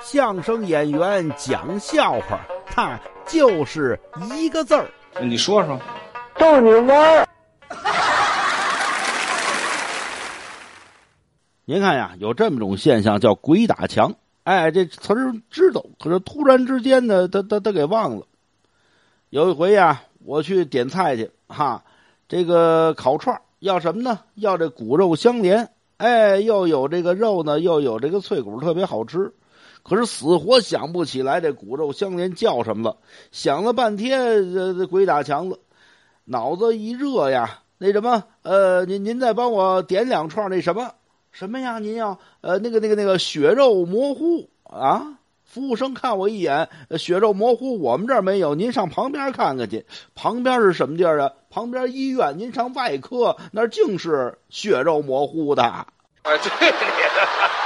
相声演员讲笑话，他就是一个字儿。你说说，逗你玩儿。您看呀，有这么种现象叫“鬼打墙”。哎，这词儿知道，可是突然之间呢，他他他给忘了。有一回呀，我去点菜去，哈，这个烤串要什么呢？要这骨肉相连，哎，又有这个肉呢，又有这个脆骨，特别好吃。可是死活想不起来这骨肉相连叫什么了，想了半天，这这鬼打墙了，脑子一热呀，那什么，呃，您您再帮我点两串那什么。什么呀？您要呃那个那个那个血肉模糊啊？服务生看我一眼，血肉模糊我们这儿没有，您上旁边看看去。旁边是什么地儿啊？旁边医院，您上外科那儿净是血肉模糊的。哎，对你的。